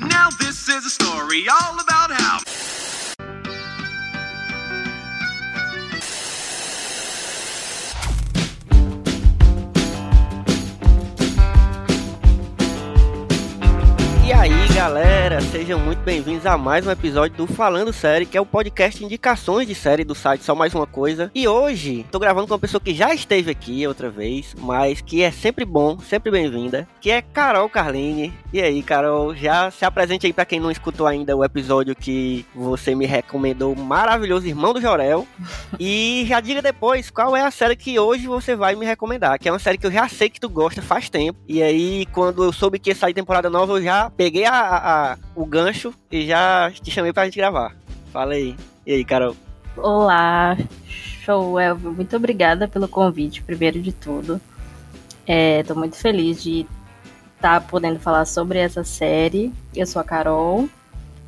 Now this is a story all about how. Galera, sejam muito bem-vindos a mais um episódio do Falando Série, que é o podcast de indicações de série do site Só Mais Uma Coisa. E hoje, tô gravando com uma pessoa que já esteve aqui outra vez, mas que é sempre bom, sempre bem-vinda, que é Carol Carline. E aí, Carol, já se apresente aí pra quem não escutou ainda o episódio que você me recomendou, o maravilhoso Irmão do Jorel. E já diga depois qual é a série que hoje você vai me recomendar, que é uma série que eu já sei que tu gosta faz tempo. E aí, quando eu soube que ia sair temporada nova, eu já peguei a- a- o gancho e já te chamei pra gente gravar. Fala aí. E aí, Carol? Olá, show Elvio. Muito obrigada pelo convite, primeiro de tudo. Estou muito feliz de estar podendo falar sobre essa série. Eu sou a Carol,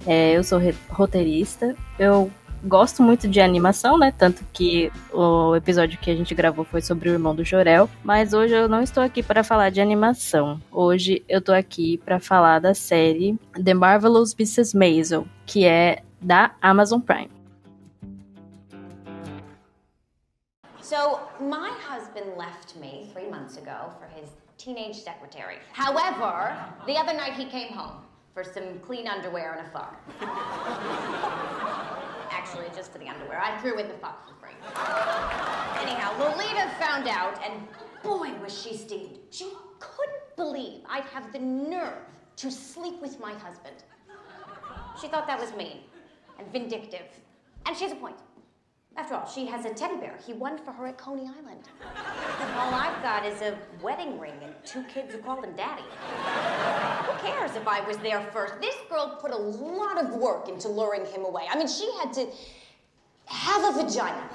é, eu sou roteirista. Eu gosto muito de animação, né? Tanto que o episódio que a gente gravou foi sobre o irmão do Jorel. Mas hoje eu não estou aqui para falar de animação. Hoje eu estou aqui para falar da série The Marvelous Mrs. Maisel, que é da Amazon Prime. So, my husband left me three months ago for his teenage secretary. However, the other night he came home for some clean underwear and a fuck. Actually, just for the underwear. I threw in the fuck for free. Anyhow, Lolita found out, and boy, was she steamed. She couldn't believe I'd have the nerve to sleep with my husband. She thought that was mean and vindictive. And she has a point. After all, she has a teddy bear he won for her at Coney Island. All I've got is a wedding ring and two kids who call him daddy. Cares if I was there first? This girl put a lot of work into luring him away. I mean, she had to have a vagina.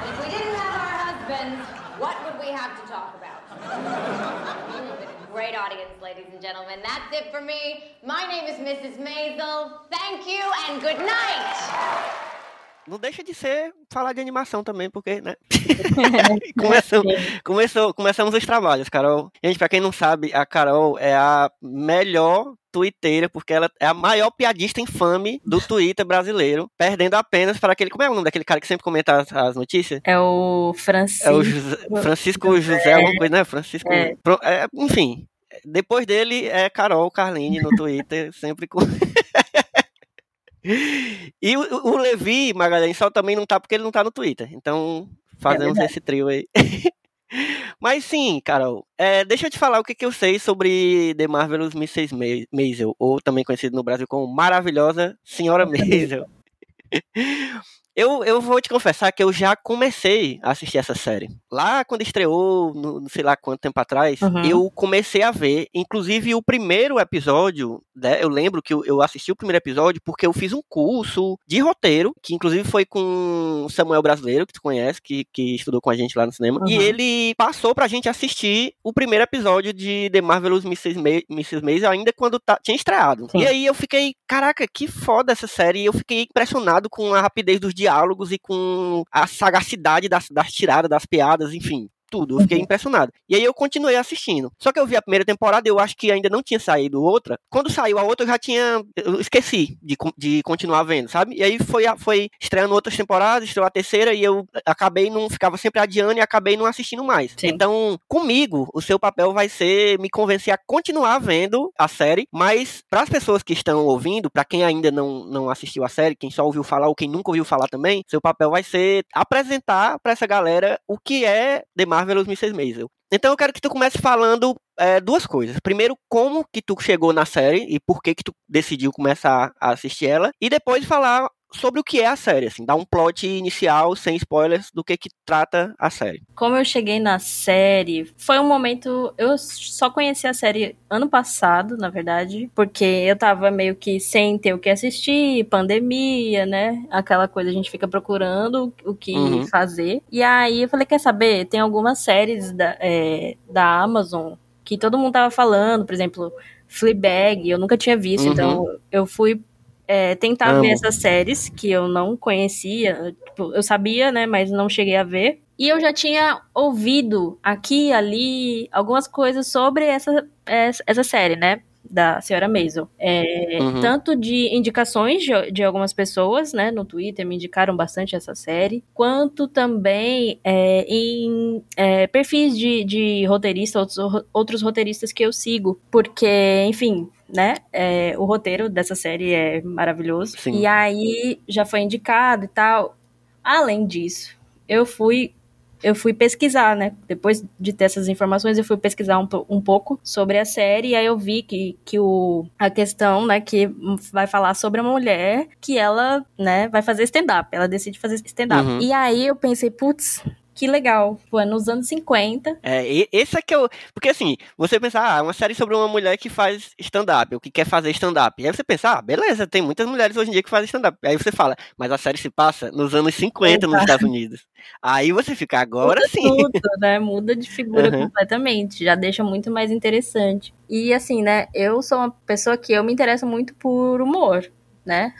And if we didn't have our husbands, what would we have to talk about? Great audience, ladies and gentlemen. That's it for me. My name is Mrs. Maisel. Thank you and good night. Não deixa de ser falar de animação também, porque, né? Começamos, começou, começamos os trabalhos, Carol. Gente, pra quem não sabe, a Carol é a melhor twitteira, porque ela é a maior piadista infame do Twitter brasileiro, perdendo apenas para aquele. Como é o nome daquele cara que sempre comenta as, as notícias? É o Francisco. É o José- Francisco José, alguma coisa, né? Francisco. É. Pro- é, enfim, depois dele é Carol Carline no Twitter, sempre com. E o, o Levi Magalhães só também não tá porque ele não tá no Twitter. Então, fazemos verdade. esse trio aí. Mas sim, Carol, é, deixa eu te falar o que, que eu sei sobre The Marvelous Mrs. Ma- Maisel, ou também conhecido no Brasil como Maravilhosa Senhora Maisel. Eu, eu vou te confessar que eu já comecei a assistir essa série. Lá quando estreou, no, não sei lá quanto tempo atrás, Uhum. eu comecei a ver. Inclusive, o primeiro episódio, né, eu lembro que eu, eu assisti o primeiro episódio porque eu fiz um curso de roteiro, que inclusive foi com o Samuel Brasileiro, que tu conhece, que, que estudou com a gente lá no cinema. E Uhum. ele passou pra gente assistir o primeiro episódio de The Marvelous Mrs. Ma Mrs. Maisel ainda quando tá- tinha estreado. Sim. E aí eu fiquei, caraca, que foda essa série. E eu fiquei impressionado com a rapidez dos diálogos e com a sagacidade das, das tiradas, das piadas, enfim. Tudo, eu fiquei Uhum. impressionado. E aí eu continuei assistindo. Só que eu vi a primeira temporada, eu acho que ainda não tinha saído outra. Quando saiu a outra, eu já tinha. Eu esqueci de, de continuar vendo, sabe? E aí foi, foi estreando outras temporadas, estreou a terceira, e eu acabei não. Ficava sempre adiando e acabei não assistindo mais. Sim. Então, comigo, o seu papel vai ser me convencer a continuar vendo a série, mas para as pessoas que estão ouvindo, para quem ainda não, não assistiu a série, quem só ouviu falar ou quem nunca ouviu falar também, seu papel vai ser apresentar para essa galera o que é The Marvelous Mrs. Maisel. Então eu quero que tu comece falando é, duas coisas. Primeiro, como que tu chegou na série e por que que tu decidiu começar a assistir ela. E depois falar sobre o que é a série, assim, dar um plot inicial, sem spoilers, do que que trata a série. Como eu cheguei na série, foi um momento. Eu só conheci a série ano passado, na verdade, porque eu tava meio que sem ter o que assistir, pandemia, né? Aquela coisa, a gente fica procurando o que Uhum. fazer. E aí eu falei: quer saber? Tem algumas séries da, é, da Amazon que todo mundo tava falando, por exemplo, Fleabag, eu nunca tinha visto, Uhum. então eu fui é, tentar Amo. ver essas séries que eu não conhecia. Tipo, eu sabia, né, mas não cheguei a ver. E eu já tinha ouvido aqui e ali algumas coisas sobre essa, essa, série, né? da senhora Maisel. É, uhum. Tanto de indicações de, de, algumas pessoas, né, no Twitter, me indicaram bastante essa série, quanto também é, em é, perfis de, de roteiristas, outros, outros roteiristas que eu sigo, porque, enfim, né? É, o roteiro dessa série é maravilhoso. Sim. E aí já foi indicado e tal. Além disso, eu fui eu fui pesquisar, né? Depois de ter essas informações, eu fui pesquisar um, um pouco sobre a série e aí eu vi que, que o, a questão, né, que vai falar sobre uma mulher que ela, né, vai fazer stand-up. Ela decide fazer stand-up. Uhum. E aí eu pensei, putz, que legal. Foi nos anos 50. É, esse é que eu. Porque assim, você pensa, ah, uma série sobre uma mulher que faz stand-up, ou que quer fazer stand-up. Aí você pensa, ah, beleza, tem muitas mulheres hoje em dia que fazem stand-up. Aí você fala, mas a série se passa nos anos 50 Exato. nos Estados Unidos. Aí você fica, agora Muda sim. Tudo, né? Muda de figura uhum. completamente. Já deixa muito mais interessante. E assim, né? Eu sou uma pessoa que eu me interesso muito por humor né?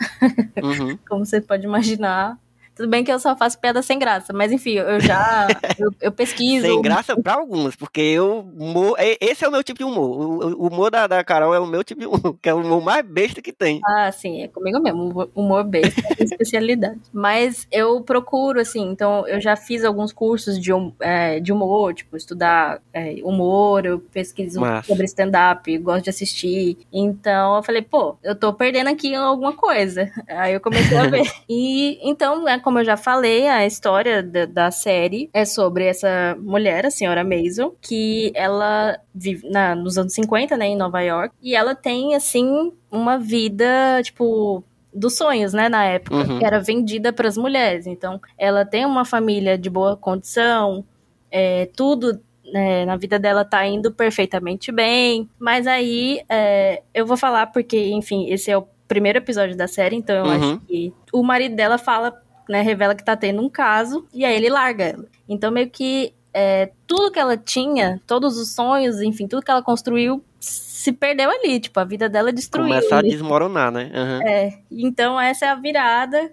Uhum. Como você pode imaginar, tudo bem que eu só faço piada sem graça, mas enfim, eu já eu, eu pesquiso. Sem graça para alguns, porque eu humor, esse é o meu tipo de humor. O, humor da, da Carol é o meu tipo de humor, que é o humor mais besta que tem. Ah, sim, é comigo mesmo. Humor besta é especialidade. Mas eu procuro, assim, então eu já fiz alguns cursos de, é, de humor, tipo, estudar é, humor, eu pesquiso Massa. sobre stand-up, gosto de assistir. Então eu falei, pô, eu tô perdendo aqui alguma coisa. Aí eu comecei a ver. e então, né, como eu já falei, a história da, da série é sobre essa mulher, a senhora Maisel, que ela vive na, nos anos 50, né, em Nova York, e ela tem, assim, uma vida, tipo, dos sonhos, né, na época, uhum. que era vendida para as mulheres. Então, ela tem uma família de boa condição, é, tudo é, na vida dela tá indo perfeitamente bem, mas aí é, eu vou falar porque, enfim, esse é o primeiro episódio da série, então eu uhum. acho que o marido dela fala né, revela que tá tendo um caso, e aí ele larga ela. Então, meio que é, tudo que ela tinha, todos os sonhos, enfim, tudo que ela construiu se perdeu ali, tipo, a vida dela destruiu. Começa a desmoronar, né? Uhum. É, então essa é a virada,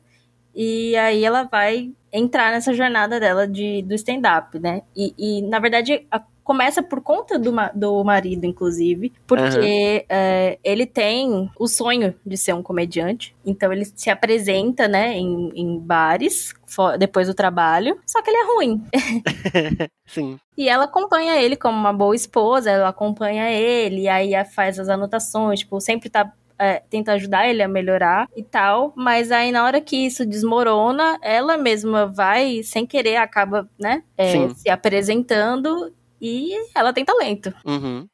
e aí ela vai entrar nessa jornada dela de, do stand-up, né? E, e, na verdade, a começa por conta do, do marido, inclusive, porque uhum. ele tem o sonho de ser um comediante. Então ele se apresenta, né, em, em bares depois do trabalho, só que ele é ruim. Sim. E ela acompanha ele como uma boa esposa, ela acompanha ele, e aí faz as anotações, tipo, sempre tá é, tenta ajudar ele a melhorar e tal, mas aí na hora que isso desmorona, ela mesma vai, sem querer, acaba, né, é, se apresentando e ela tem talento. Uhum.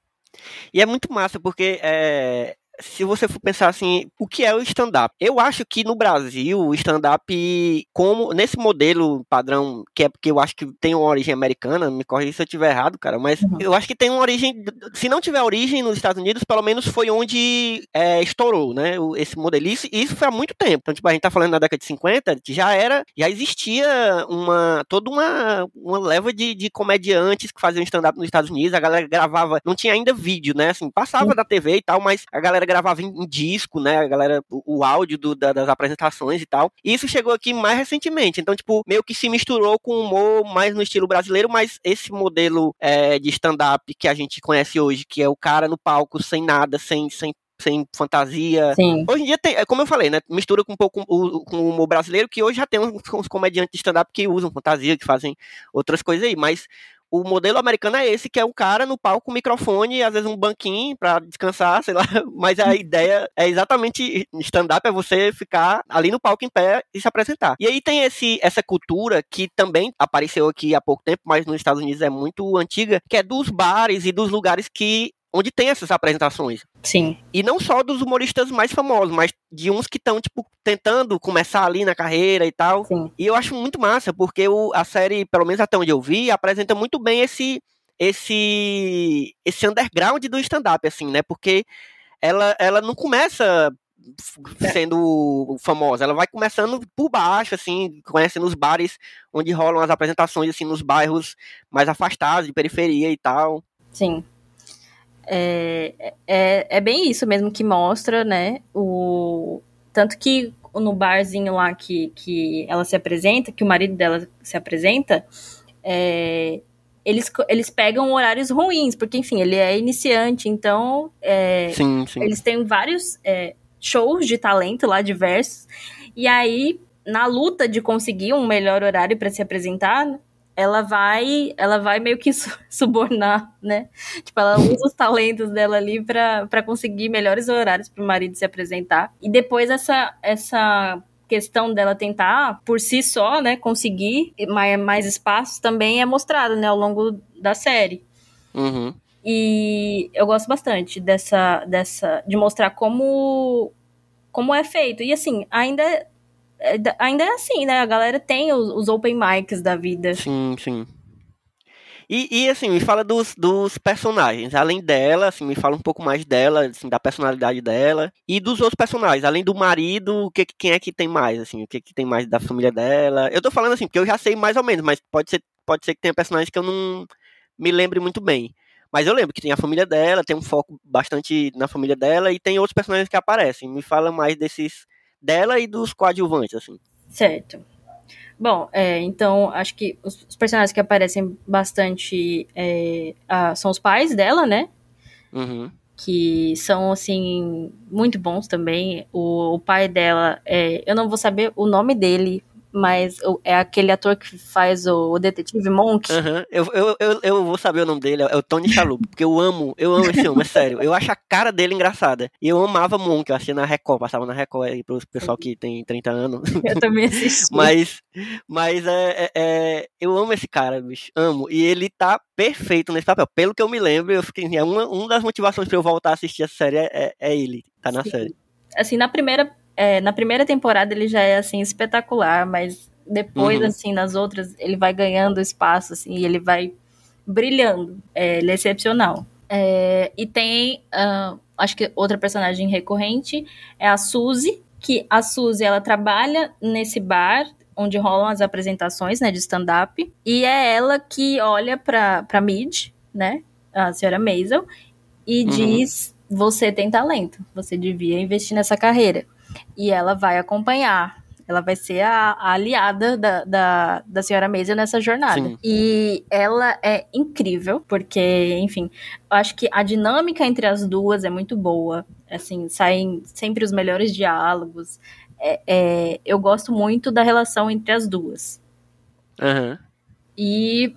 E é muito massa, porque é, se você for pensar assim, o que é o stand-up? Eu acho que no Brasil, o stand-up, como nesse modelo padrão, que é porque eu acho que tem uma origem americana, me corrija se eu estiver errado, cara, mas uhum. eu acho que tem uma origem, se não tiver origem nos Estados Unidos, pelo menos foi onde é, estourou, né, esse modelo. Isso, isso foi há muito tempo. Então, tipo, a gente tá falando na década de 50, já era, já existia uma, toda uma, uma leva de, de comediantes que faziam stand-up nos Estados Unidos, a galera gravava, não tinha ainda vídeo, né, assim, passava uhum. da TV e tal, mas a galera galera gravava em, em disco, né? A galera, o, o áudio do, da, das apresentações e tal. E isso chegou aqui mais recentemente. Então, tipo, meio que se misturou com humor mais no estilo brasileiro, mas esse modelo é, de stand-up que a gente conhece hoje, que é o cara no palco sem nada, sem, sem sem fantasia. Sim. Hoje em dia tem, é como eu falei, né? Mistura com um pouco o, com o humor brasileiro, que hoje já tem uns, uns comediantes de stand-up que usam fantasia, que fazem outras coisas aí. Mas o modelo americano é esse, que é um cara no palco com microfone, às vezes um banquinho para descansar, sei lá. Mas a ideia é exatamente stand-up, é você ficar ali no palco em pé e se apresentar. E aí tem esse, essa cultura que também apareceu aqui há pouco tempo, mas nos Estados Unidos é muito antiga, que é dos bares e dos lugares que onde tem essas apresentações. Sim. E não só dos humoristas mais famosos, mas de uns que estão, tipo, tentando começar ali na carreira e tal. Sim. E eu acho muito massa, porque o, a série, pelo menos até onde eu vi, apresenta muito bem esse esse esse underground do stand-up, assim, né? Porque ela, ela não começa sendo famosa, ela vai começando por baixo, assim, conhecendo os bares onde rolam as apresentações, assim, nos bairros mais afastados, de periferia e tal. Sim. É, é, é bem isso mesmo que mostra, né? O, tanto que no barzinho lá que, que ela se apresenta, que o marido dela se apresenta, é, eles, eles pegam horários ruins, porque, enfim, ele é iniciante, então é, Sim, sim. eles têm vários é, shows de talento lá, diversos, e aí, na luta de conseguir um melhor horário para se apresentar, ela vai, ela vai meio que su- subornar, né? Tipo, ela usa os talentos dela ali pra pra conseguir melhores horários pro marido se apresentar. E depois essa essa questão dela tentar por si só, né, conseguir mais, mais espaços também é mostrado, né, ao longo da série. Uhum. E eu gosto bastante dessa dessa de mostrar como como é feito. E assim, ainda ainda é assim, né? A galera tem os, os open mics da vida. Sim, sim. E, e, assim, me fala dos, dos personagens. Além dela, assim, me fala um pouco mais dela, assim, da personalidade dela. E dos outros personagens. Além do marido, o que, que- quem é que tem mais, assim? O que, que tem mais da família dela? Eu tô falando assim, porque eu já sei mais ou menos, mas pode ser, pode ser que tenha personagens que eu não me lembre muito bem. Mas eu lembro que tem a família dela, tem um foco bastante na família dela, e tem outros personagens que aparecem. Me fala mais desses dela e dos coadjuvantes, assim. Certo. Bom, é, então acho que os, os personagens que aparecem bastante é, ah, são os pais dela, né? Uhum. Que são, assim, muito bons também. O, o pai dela, é, eu não vou saber o nome dele, mas é aquele ator que faz o, o detetive Monk. Aham, eu, eu, eu, eu vou saber o nome dele, é o Tony Shalhoub, porque eu amo, eu amo esse homem, é sério. Eu acho a cara dele engraçada. E eu amava Monk, eu achei na Record, passava na Record aí pro pessoal que tem 30 anos. Eu também assisti. Mas, mas é, é- é- eu amo esse cara, bicho, amo. E ele tá perfeito nesse papel. Pelo que eu me lembro, eu fiquei, é uma, uma das motivações pra eu voltar a assistir essa série é, é- é ele, tá na Sim. série. assim, na primeira, é, na primeira temporada ele já é, assim, espetacular, mas depois, Uhum. assim, nas outras, ele vai ganhando espaço, assim, e ele vai brilhando. É, ele é excepcional. É, e tem, ah, acho que outra personagem recorrente é a Suzy, que a Suzy, ela trabalha nesse bar onde rolam as apresentações, né, de stand-up, e é ela que olha pra, pra Mid, né, a senhora Maisel, e Uhum. diz: Você tem talento, você devia investir nessa carreira. E ela vai acompanhar. Ela vai ser a, a aliada da, da, da senhora Maisel nessa jornada. Sim. E ela é incrível, porque, enfim, eu acho que a dinâmica entre as duas é muito boa. Assim, saem sempre os melhores diálogos. É- é, eu gosto muito da relação entre as duas. Aham. E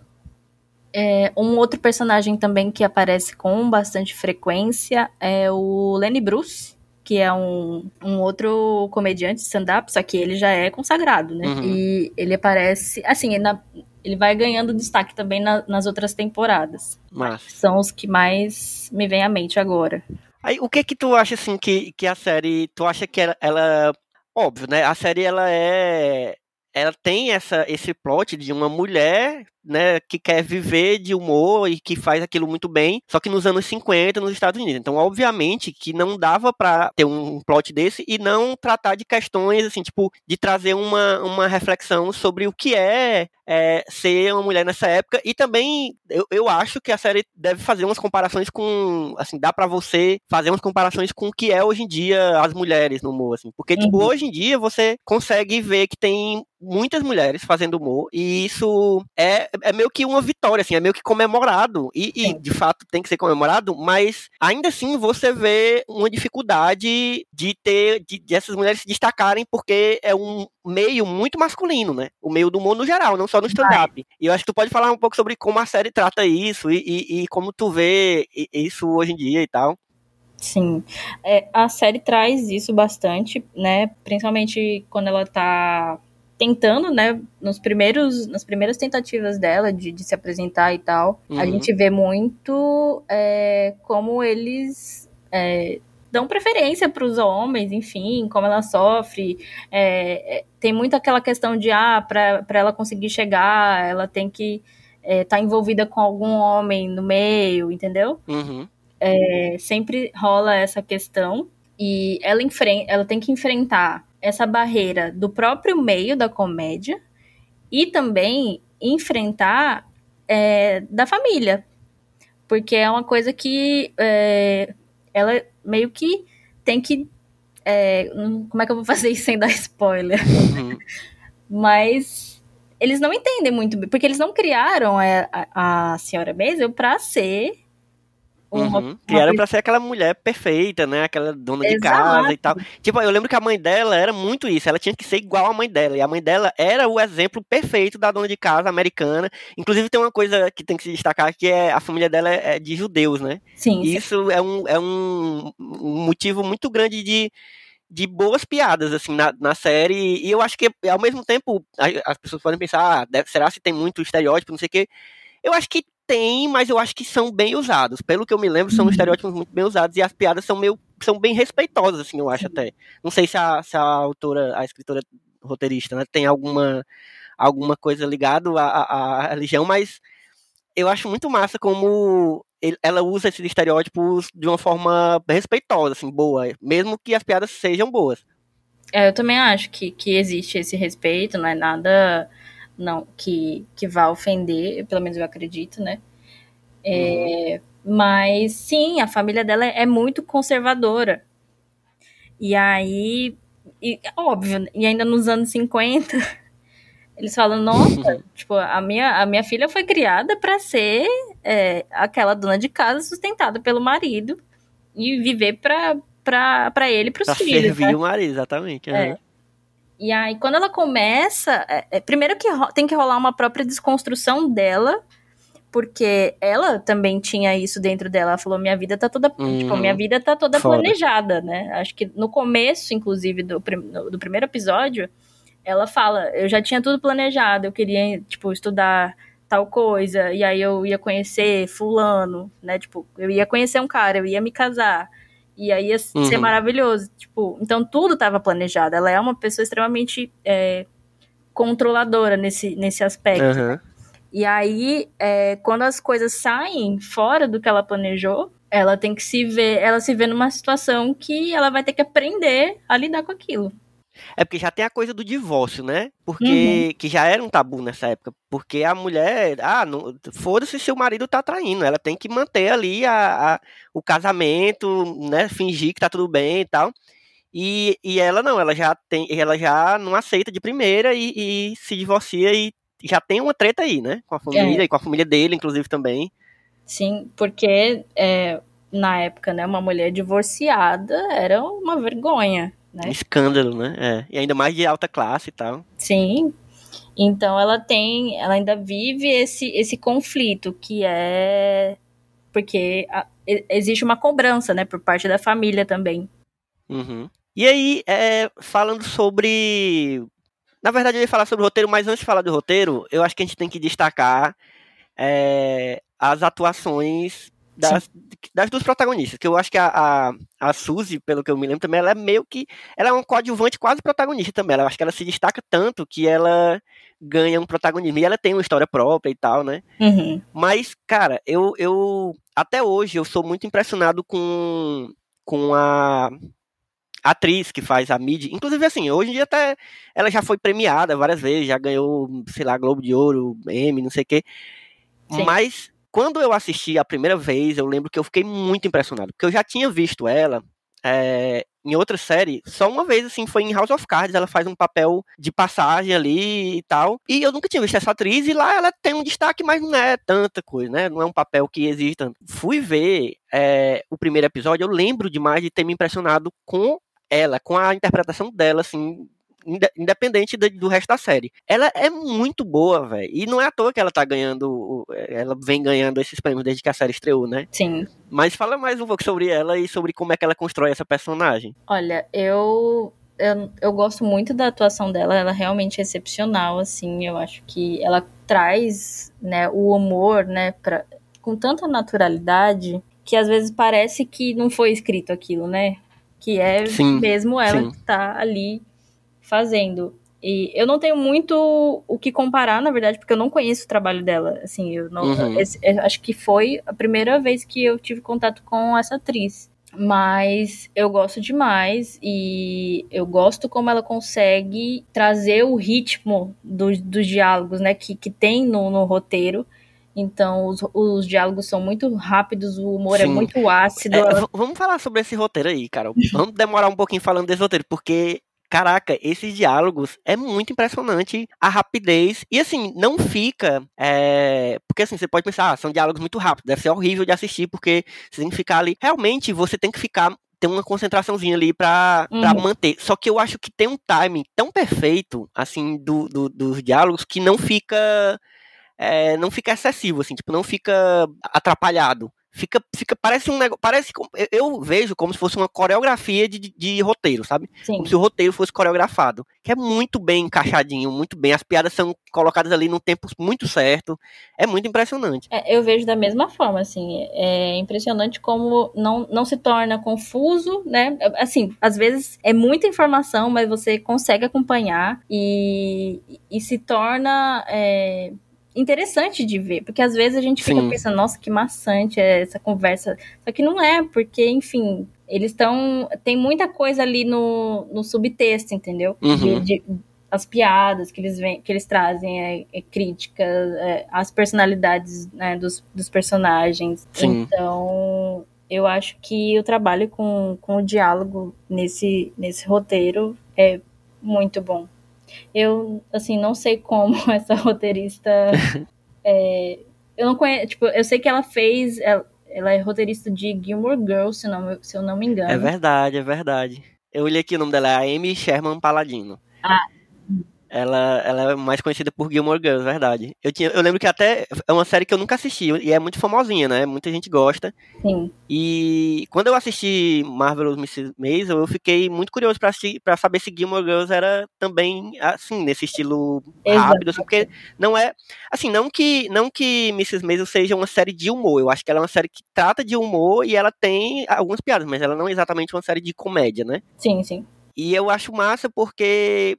é, um outro personagem também que aparece com bastante frequência é o Lenny Bruce, que é um, um outro comediante stand-up, só que ele já é consagrado, né? Uhum. E ele aparece, assim, na- ele vai ganhando destaque também na- nas outras temporadas. Massa. São os que mais me vêm à mente agora. Aí, o que que tu acha, assim, que, que a série... Tu acha que ela, ela... Óbvio, né? A série, ela é... Ela tem essa, esse plot de uma mulher, né, que quer viver de humor e que faz aquilo muito bem, só que nos anos 50 nos Estados Unidos. Então, obviamente, que não dava pra ter um plot desse e não tratar de questões, assim, tipo, de trazer uma, uma reflexão sobre o que é, é, ser uma mulher nessa época. E também, eu, eu acho que a série deve fazer umas comparações com, assim, dá pra você fazer umas comparações com o que é hoje em dia as mulheres no humor, assim. Porque, tipo, Uhum. hoje em dia você consegue ver que tem muitas mulheres fazendo humor e isso é, é meio que uma vitória, assim, é meio que comemorado e, e, Sim. de fato tem que ser comemorado, mas ainda assim você vê uma dificuldade de ter, de, de essas mulheres se destacarem porque é um meio muito masculino, né? O meio do humor no geral, não só no stand-up. E eu acho que tu pode falar um pouco sobre como a série trata isso e, e, e como tu vê isso hoje em dia e tal. Sim, É, a série traz isso bastante, né? Principalmente quando ela tá tentando, né? Nos primeiros, nas primeiras tentativas dela de, de se apresentar e tal, a Uhum. gente vê muito é, como eles é, dão preferência para os homens, enfim, como ela sofre. É, é, tem muito aquela questão de ah, para ela conseguir chegar, ela tem que estar envolvida com algum homem no meio, entendeu? Uhum. É, sempre rola essa questão e ela, enfren- ela tem que enfrentar essa barreira do próprio meio da comédia e também enfrentar é, da família, porque é uma coisa que é, ela meio que tem que. é, como é que eu vou fazer isso sem dar spoiler? Uhum. Mas eles não entendem muito bem, porque eles não criaram a, a, a senhora Maisel pra ser uma, uhum. Criaram pra ser aquela mulher perfeita, né? Aquela dona Exato. de casa e tal. Tipo, eu lembro que a mãe dela era muito isso. Ela tinha que ser igual à mãe dela. E a mãe dela era o exemplo perfeito da dona de casa americana. Inclusive, tem uma coisa que tem que se destacar, que é a família dela é de judeus, né? Sim. E isso é um, é um motivo muito grande de de boas piadas, assim, na, na série, e eu acho que, ao mesmo tempo, as pessoas podem pensar, ah, deve, será se tem muito estereótipo, não sei o quê, eu acho que tem, mas eu acho que são bem usados, pelo que eu me lembro, são uhum. estereótipos muito bem usados, e as piadas são meio, são bem respeitosas, assim, eu acho até, não sei se a, se a autora, a escritora roteirista, né, tem alguma, alguma coisa ligada à, à, à religião, mas eu acho muito massa como ela usa esses estereótipos de uma forma respeitosa, assim, boa, mesmo que as piadas sejam boas. É, eu também acho que, que existe esse respeito, não é nada não que, que vá ofender, pelo menos eu acredito, né? É, uhum. Mas sim, a família dela é muito conservadora. E aí, e, óbvio, e ainda nos anos 50, eles falam, nossa, tipo, a minha, a minha filha foi criada para ser é, aquela dona de casa sustentada pelo marido e viver para ele e para os filhos. servir né? o marido, exatamente. Uhum. E aí, quando ela começa, é, é, primeiro que tem que rolar uma própria desconstrução dela, porque ela também tinha isso dentro dela. Ela falou: minha vida tá toda. Hum, tipo, minha vida tá toda foda. planejada, né? Acho que no começo, inclusive, do, do primeiro episódio ela fala, eu já tinha tudo planejado, eu queria, tipo, estudar tal coisa, e aí eu ia conhecer fulano, né, tipo, eu ia conhecer um cara, eu ia me casar, e aí ia uhum. ser maravilhoso, tipo, então tudo estava planejado, ela é uma pessoa extremamente é, controladora nesse, nesse aspecto, uhum. e aí, é, quando as coisas saem fora do que ela planejou, ela tem que se ver, ela se vê numa situação que ela vai ter que aprender a lidar com aquilo. É porque já tem a coisa do divórcio, né? Porque uhum. que já era um tabu nessa época. Porque a mulher, ah, foda-se se o marido tá traindo. Ela tem que manter ali a, a, o casamento, né? Fingir que tá tudo bem e tal. E, e ela não, ela já tem, ela já não aceita de primeira e, e se divorcia e já tem uma treta aí, né? Com a família é. e com a família dele, inclusive, também. Sim, porque é, na época, né, uma mulher divorciada era uma vergonha né? Escândalo, né? É. E ainda mais de alta classe e tal. Sim. Então ela tem, ela ainda vive esse, esse conflito que é porque a, existe uma cobrança, né, por parte da família também. Uhum. E aí, é, falando sobre. Na verdade, eu ia falar sobre o roteiro, mas antes de falar do roteiro, eu acho que a gente tem que destacar é, as atuações das, das duas protagonistas, que eu acho que a, a, a Suzy, pelo que eu me lembro também, ela é meio que, ela é um coadjuvante quase protagonista também, eu acho que ela se destaca tanto que ela ganha um protagonismo, e ela tem uma história própria e tal, né, uhum. mas, cara, eu, eu, até hoje, eu sou muito impressionado com, com a atriz que faz a Mid, inclusive assim, hoje em dia até ela já foi premiada várias vezes, já ganhou, sei lá, Globo de Ouro, M, não sei o quê, Sim. mas quando eu assisti a primeira vez, eu lembro que eu fiquei muito impressionado, porque eu já tinha visto ela é, em outra série, só uma vez, assim, foi em House of Cards, ela faz um papel de passagem ali e tal, e eu nunca tinha visto essa atriz, e lá ela tem um destaque, mas não é tanta coisa, né, não é um papel que existe tanto. Fui ver é, o primeiro episódio, eu lembro demais de ter me impressionado com ela, com a interpretação dela, assim, independente do resto da série. Ela é muito boa, velho. E não é à toa que ela tá ganhando. Ela vem ganhando esses prêmios desde que a série estreou, né? Sim. Mas fala mais um pouco sobre ela e sobre como é que ela constrói essa personagem. Olha, eu. Eu, eu gosto muito da atuação dela, ela é realmente excepcional, assim, eu acho que ela traz, né, o humor, né, pra, com tanta naturalidade que às vezes parece que não foi escrito aquilo, né? Que é sim, mesmo ela sim. que tá ali fazendo. E eu não tenho muito o que comparar, na verdade, porque eu não conheço o trabalho dela. Assim, eu não. Uhum. Esse, é, acho que foi a primeira vez que eu tive contato com essa atriz. Mas eu gosto demais e eu gosto como ela consegue trazer o ritmo do, dos diálogos, né? Que, que tem no, no roteiro. Então, os, os diálogos são muito rápidos, o humor é Sim. é muito ácido. É, vamos falar sobre esse roteiro aí, cara. Vamos demorar um pouquinho falando desse roteiro, porque caraca, esses diálogos é muito impressionante a rapidez. E assim, não fica. É... Porque assim, você pode pensar, ah, são diálogos muito rápidos, deve ser horrível de assistir, porque você tem que ficar ali. Realmente, você tem que ficar ter uma concentraçãozinha ali pra, uhum. Pra manter. Só que eu acho que tem um timing tão perfeito, assim, do, do dos diálogos, que não fica. É, não fica excessivo, assim, tipo, não fica atrapalhado fica, fica parece um negócio, parece eu vejo como se fosse uma coreografia de, de, roteiro, sabe? Sim. Como se o roteiro fosse coreografado, que é muito bem encaixadinho, muito bem, as piadas são colocadas ali num tempo muito certo, é muito impressionante. É, eu vejo da mesma forma, assim, é impressionante como não, não se torna confuso, né? Assim, às vezes é muita informação, mas você consegue acompanhar e, e se torna é, interessante de ver, porque às vezes a gente fica Sim. pensando, nossa, que maçante é essa conversa. Só que não é, porque, enfim, eles estão. Tem muita coisa ali no, no subtexto, entendeu? Uhum. De, de, as piadas que eles, vem, que eles trazem, é, é críticas, é, as personalidades né, dos, dos personagens. Sim. Então, eu acho que o trabalho com, com o diálogo nesse, nesse roteiro é muito bom. Eu, assim, não sei como essa roteirista. é, eu não conheço. Tipo, eu sei que ela fez. Ela, ela é roteirista de Gilmore Girls, se, não, se eu não me engano. É verdade, é verdade. Eu olhei aqui o nome dela, é Amy Sherman Paladino. Ah, ela, ela é mais conhecida por Gilmore Girls, verdade. Eu, tinha, eu lembro que até é uma série que eu nunca assisti, e é muito famosinha, né? Muita gente gosta. Sim. E quando eu assisti Marvelous Mrs. Maisel, eu fiquei muito curioso para saber se Gilmore Girls era também assim, nesse estilo rápido, assim, porque não é, assim, não que não que Mrs. Maisel seja uma série de humor, eu acho que ela é uma série que trata de humor e ela tem algumas piadas, mas ela não é exatamente uma série de comédia, né? Sim, sim. E eu acho massa porque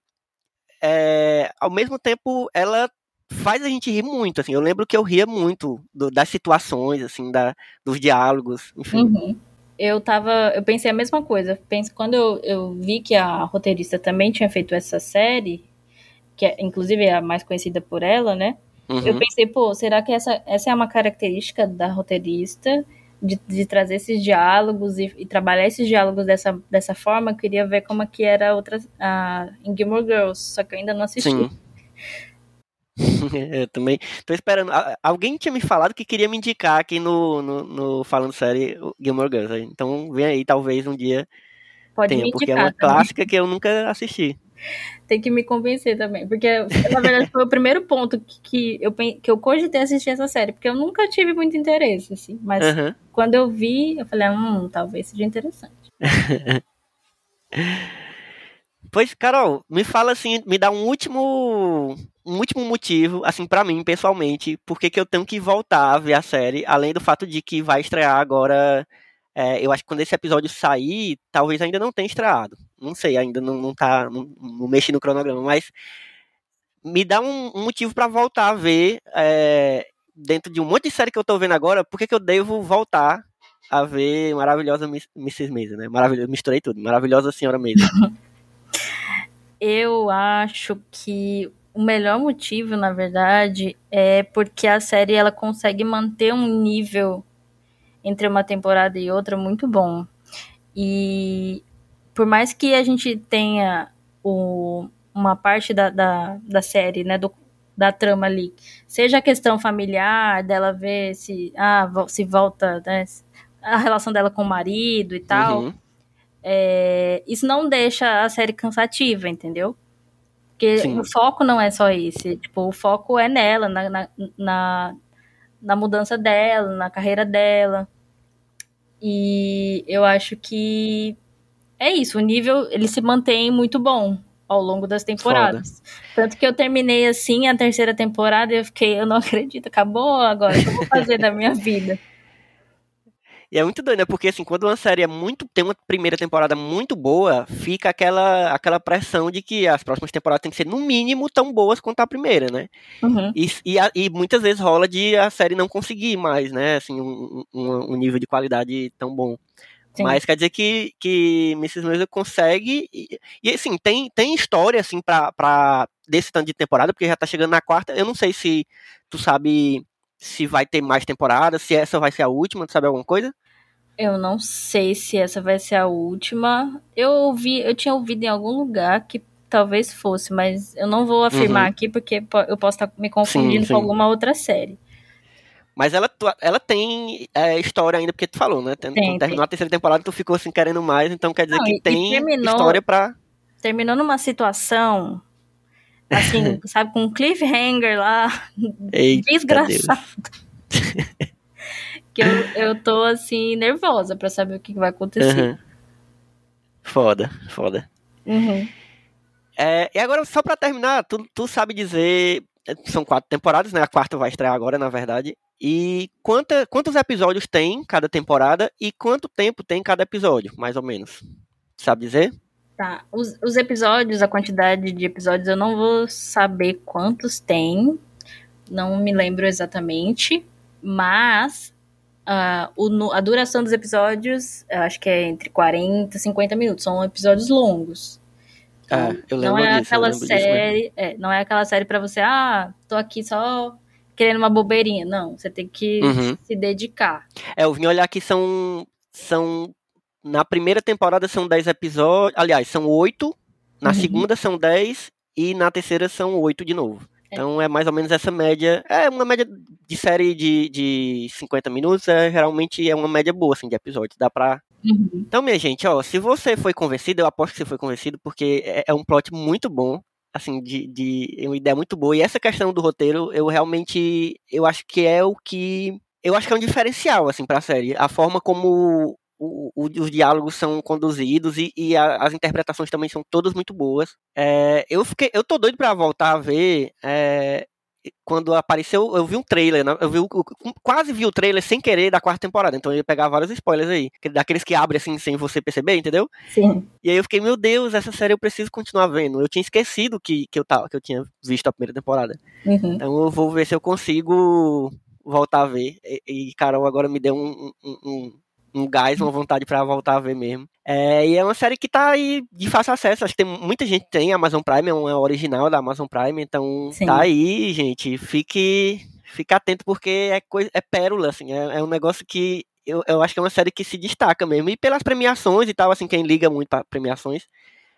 é, ao mesmo tempo, ela faz a gente rir muito, assim. Eu lembro que eu ria muito do, das situações, assim, da, dos diálogos, enfim. Uhum. Eu tava, eu pensei a mesma coisa. Penso quando eu, eu vi que a roteirista também tinha feito essa série, que é, inclusive é a mais conhecida por ela, né? Uhum. Eu pensei, pô, será que essa, essa é uma característica da roteirista? De, de trazer esses diálogos e, e, trabalhar esses diálogos dessa, dessa forma, eu queria ver como é que era outra, uh, em Gilmore Girls, só que eu ainda não assisti. Sim. eu também tô esperando. Alguém tinha me falado que queria me indicar aqui no, no, no Falando Série Gilmore Girls. Então vem aí, talvez um dia Pode tenha, porque é uma também. clássica que eu nunca assisti tem que me convencer também. Porque, na verdade, foi o primeiro ponto que, que, eu, que eu cogitei assistir essa série. Porque eu nunca tive muito interesse, assim. Mas uhum. quando eu vi, eu falei, hum, talvez seja interessante. pois, Carol, me fala assim, me dá um último um último motivo, assim, para mim, pessoalmente, porque que eu tenho que voltar a ver a série, além do fato de que vai estrear agora é, eu acho que quando esse episódio sair, talvez ainda não tenha estreado. Não sei, ainda não, não tá. Não, não mexi no cronograma, mas me dá um, um motivo para voltar a ver. É, dentro de um monte de série que eu tô vendo agora, por que eu devo voltar a ver maravilhosa Mrs. Maisel, né? Maravilhosa, misturei tudo. Maravilhosa Senhora Maisel. eu acho que o melhor motivo, na verdade, é porque a série ela consegue manter um nível entre uma temporada e outra muito bom. E por mais que a gente tenha o, uma parte da, da, da série, né, do, da trama ali, seja a questão familiar, dela ver se, ah, se volta, né, a relação dela com o marido e tal, uhum. é, isso não deixa a série cansativa, entendeu? Porque Sim. o foco não é só esse, tipo, o foco é nela, na, na, na, na mudança dela, na carreira dela. E eu acho que é isso, o nível ele se mantém muito bom ao longo das temporadas. Foda. Tanto que eu terminei assim a terceira temporada e eu fiquei, eu não acredito, acabou agora, o que eu vou fazer da minha vida? E é muito doido, né? Porque assim, quando uma série é muito. tem uma primeira temporada muito boa, fica aquela, aquela pressão de que as próximas temporadas têm que ser, no mínimo, tão boas quanto a primeira, né? Uhum. E, e, e, muitas vezes rola de a série não conseguir mais, né? Assim, um, um, um nível de qualidade tão bom. Sim. Mas quer dizer que, que Mrs. Maisel consegue. E, e, assim, tem, tem história, assim, pra, pra. desse tanto de temporada, porque já tá chegando na quarta. Eu não sei se tu sabe se vai ter mais temporadas, se essa vai ser a última, tu sabe alguma coisa? Eu não sei se essa vai ser a última. Eu ouvi, eu tinha ouvido em algum lugar que talvez fosse, mas eu não vou afirmar Uhum. aqui porque po- eu posso estar me confundindo Sim, sim. com alguma outra série. Mas ela, ela tem é, história ainda, porque tu falou, né? Tem, Tem, terminou a terceira temporada, tu ficou assim querendo mais, então quer dizer Não, que e- e tem terminou- história pra. Terminou numa situação assim, sabe, com um cliffhanger lá, Eita desgraçado. que eu, eu tô assim nervosa pra saber o que vai acontecer. Aham. Foda, foda. Uhum. É, e agora, só pra terminar, tu, tu sabe dizer. São quatro temporadas, né? A quarta vai estrear agora, na verdade. E quanta, quantos episódios tem cada temporada e quanto tempo tem cada episódio, mais ou menos? Sabe dizer? Tá. Os, os episódios, a quantidade de episódios, eu não vou saber quantos tem. Não me lembro exatamente. Mas ah, o a duração dos episódios, eu acho que é entre 40 e 50 minutos. São episódios longos. Ah, eu lembro não é disso, aquela série. é, não é aquela série pra você, ah, tô aqui só querendo uma bobeirinha. Não, você tem que Uhum. se dedicar. É, eu vim olhar aqui, são. São. Na primeira temporada são 10 episódios. Aliás, são 8. Na Uhum. segunda são 10. E na terceira são 8 de novo. É. Então é mais ou menos essa média. É uma média de série de, de 50 minutos. É, geralmente é uma média boa, assim, de episódios. Dá pra. Uhum. Então, minha gente, ó, se você foi convencido, eu aposto que você foi convencido, porque é, é um plot muito bom. Assim, de, de. É uma ideia muito boa. E essa questão do roteiro, eu realmente. Eu acho que é o que. Eu acho que é um diferencial, assim, pra série. A forma como o- o- os diálogos são conduzidos e, e a- as interpretações também são todas muito boas. É, eu fiquei, eu tô doido pra voltar a ver. é, quando apareceu, eu vi um trailer, né? eu vi, o- quase vi o trailer sem querer da quarta temporada, então eu ia pegar vários spoilers aí, que- daqueles que abrem assim sem você perceber, entendeu? Sim. E aí eu fiquei, meu Deus, essa série eu preciso continuar vendo. Eu tinha esquecido que, que, eu, tava, que eu tinha visto a primeira temporada. Uhum. Então eu vou ver se eu consigo voltar a ver. E, e Carol agora me deu um, um, um, um gás, uma vontade pra voltar a ver mesmo. É, e é uma série que tá aí de fácil acesso. Acho que tem muita gente tem Amazon Prime, é uma original da Amazon Prime, então Sim. tá aí, gente. Fique, fique atento porque é coisa, é pérola, assim, é, é um negócio que eu, eu acho que é uma série que se destaca mesmo. E pelas premiações e tal, assim, quem liga muito pra premiações,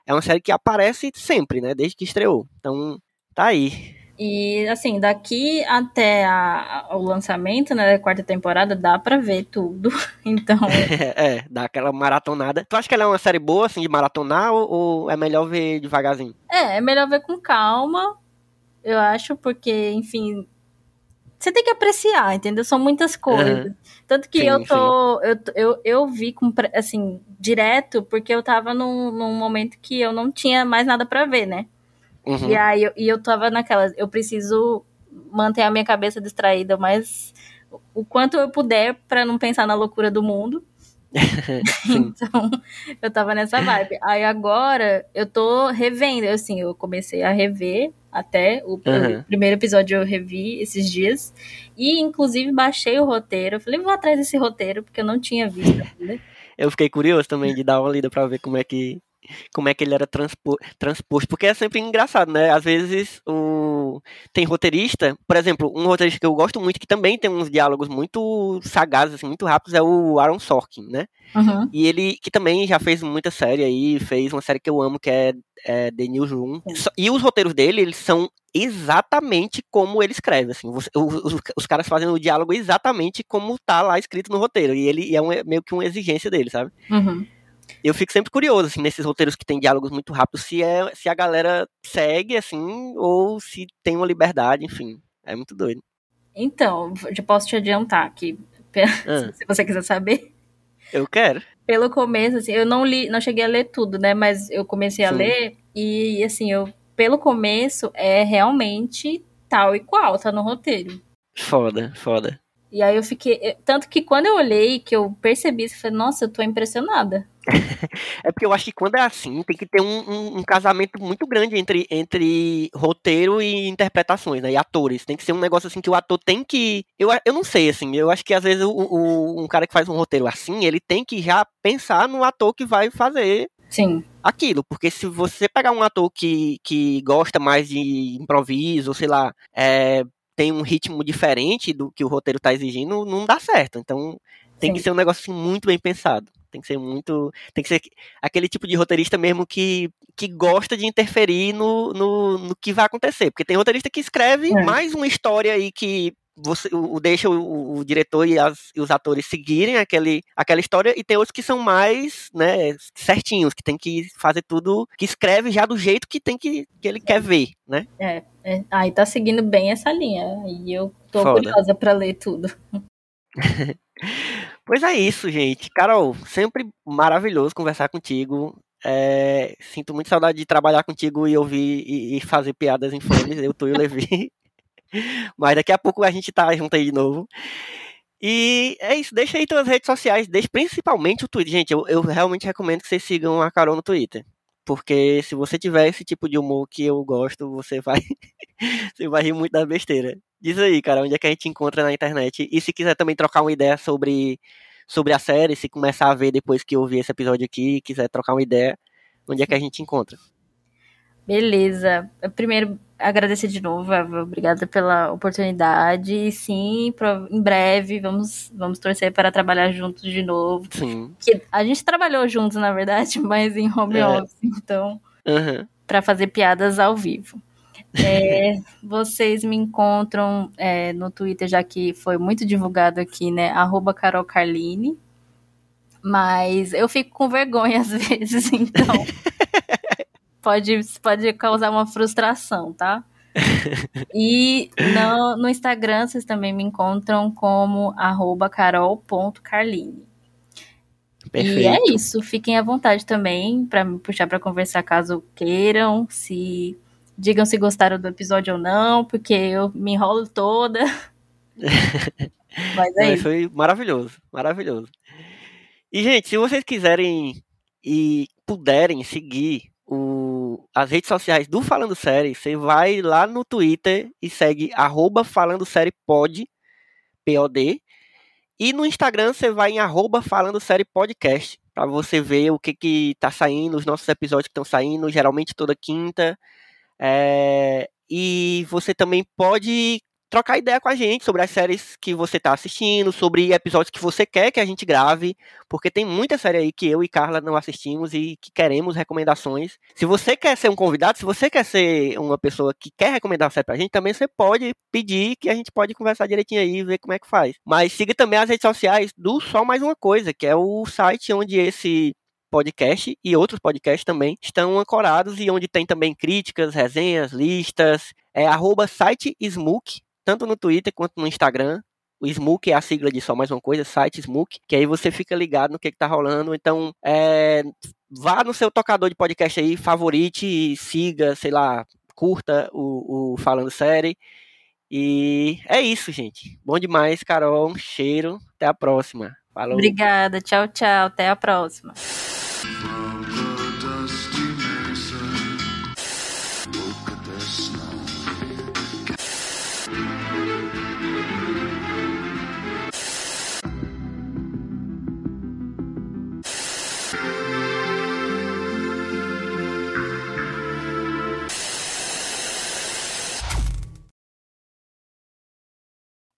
é uma série que aparece sempre, né? Desde que estreou. Então, tá aí. E assim, daqui até a- o lançamento né, da quarta temporada, dá pra ver tudo. Então, é, dá aquela maratonada. Tu acha que ela é uma série boa, assim, de maratonar, ou, ou é melhor ver devagarzinho? é, é melhor ver com calma, eu acho, porque, enfim, você tem que apreciar, entendeu? São muitas coisas. Tanto que Sim, eu tô. Eu, eu, eu vi com, assim, direto, porque eu tava num, num momento que eu não tinha mais nada pra ver, né? Uhum. E aí eu, e eu tava naquela, eu preciso manter a minha cabeça distraída mais o quanto eu puder pra não pensar na loucura do mundo. Então, eu tava nessa vibe. Aí agora eu tô revendo, assim, eu comecei a rever até o, Uhum. o primeiro episódio eu revi esses dias e inclusive baixei o roteiro. Eu falei, vou atrás desse roteiro porque eu não tinha visto ainda. Eu fiquei curioso também de dar uma lida pra ver como é que como é que ele era transpo, transposto, porque é sempre engraçado, né? Às vezes o tem roteirista, por exemplo, um roteirista que eu gosto muito que também tem uns diálogos muito sagazes, assim, muito rápidos é o Aaron Sorkin, né? Uhum. E ele que também já fez muita série aí, fez uma série que eu amo que é, é The Newsroom. E os roteiros dele, eles são exatamente como ele escreve, assim. Os, os- os caras fazem o diálogo exatamente como tá lá escrito no roteiro. E ele e é um- meio que uma exigência dele, sabe? Uhum. Eu fico sempre curioso, assim, nesses roteiros que tem diálogos muito rápidos, se, é, se a galera segue, assim, ou se tem uma liberdade, enfim. É muito doido. Então, já posso te adiantar que, Ah, se você quiser saber, eu quero. pelo começo, assim, eu não li, não cheguei a ler tudo, né? Mas eu comecei a Sim. ler e, assim, eu, pelo começo, é realmente tal e qual, tá no roteiro. Foda, foda. E aí eu fiquei. eu- Tanto que quando eu olhei, que eu percebi, eu falei, nossa, eu tô impressionada. É porque eu acho que quando é assim, tem que ter um, um- um casamento muito grande entre, entre roteiro e interpretações, né? E atores. Tem que ser um negócio assim que o ator tem que. Eu, eu não sei, assim. Eu acho que às vezes o, o- um cara que faz um roteiro assim, ele tem que já pensar no ator que vai fazer Sim. aquilo. Porque se você pegar um ator que, que gosta mais de improviso, sei lá, é, tem um ritmo diferente do que o roteiro tá exigindo, não dá certo. Então Tem Sim. que ser um negócio assim, muito bem pensado. Tem que ser muito. Tem que ser aquele tipo de roteirista mesmo que, que gosta de interferir no, no, no que vai acontecer. Porque tem roteirista que escreve É. mais uma história aí que você o, deixa o, o diretor e, as- e os atores seguirem aquele, aquela história, e tem outros que são mais né, certinhos, que tem que fazer tudo, que escreve já do jeito que tem que, que ele quer ver, né? É, é, aí tá seguindo bem essa linha. E eu tô Foda. curiosa pra ler tudo. Pois é isso, gente. Carol, sempre maravilhoso conversar contigo. É, sinto muito saudade de trabalhar contigo e ouvir e, e fazer piadas infames, eu, tu e o Levi. Mas daqui a pouco a gente tá junto aí de novo. E é isso, deixa aí tuas redes sociais, deixa principalmente o Twitter. Gente, eu, eu realmente recomendo que vocês sigam a Carol no Twitter. Porque se você tiver esse tipo de humor que eu gosto, você vai, você vai rir muito da besteira. Diz aí, cara, onde é que a gente encontra na internet? E se quiser também trocar uma ideia sobre, sobre a série, se começar a ver depois que ouvir esse episódio aqui, quiser trocar uma ideia, onde é que a gente encontra? Beleza. Primeiro, agradecer de novo, Eva. Obrigada pela oportunidade. E sim, pro- em breve, vamos, vamos torcer para trabalhar juntos de novo. Sim. Que a gente trabalhou juntos, na verdade, mas em home É. office, então, Aham. para fazer piadas ao vivo. É, vocês me encontram é, no Twitter, já que foi muito divulgado aqui, né? Arroba Carol Carline. Mas eu fico com vergonha às vezes, então. Pode, pode causar uma frustração, tá? E no, no Instagram vocês também me encontram como carol.carline. E Perfeito. é isso. Fiquem à vontade também para me puxar para conversar caso queiram. Se digam se gostaram do episódio ou não, porque eu me enrolo toda. Mas é Não, isso. foi maravilhoso, maravilhoso. E, gente, se vocês quiserem e puderem seguir o, as redes sociais do Falando Série, você vai lá no Twitter e segue arroba Falando Série Pod, P-O-D, e no Instagram você vai em arroba Falando Série Podcast, para você ver o que que tá saindo, os nossos episódios que estão saindo, geralmente toda quinta. É, e você também pode trocar ideia com a gente sobre as séries que você está assistindo, sobre episódios que você quer que a gente grave, porque tem muita série aí que eu e Carla não assistimos e que queremos recomendações. Se você quer ser um convidado, se você quer ser uma pessoa que quer recomendar uma série pra gente, também você pode pedir que a gente pode conversar direitinho aí e ver como é que faz. Mas siga também as redes sociais do Só Mais Uma Coisa, que é o site onde esse podcast e outros podcasts também estão ancorados e onde tem também críticas, resenhas, listas. É arroba site Smook, tanto no Twitter quanto no Instagram. O Smook é a sigla de só mais uma coisa, site Smook, que aí você fica ligado no que, que tá rolando. Então, é, vá no seu tocador de podcast aí, favorite, siga, sei lá, curta o, o Falando Série. E é isso, gente. Bom demais, Carol. Um cheiro. Até a próxima. Falou. Obrigada. Tchau, tchau. Até a próxima.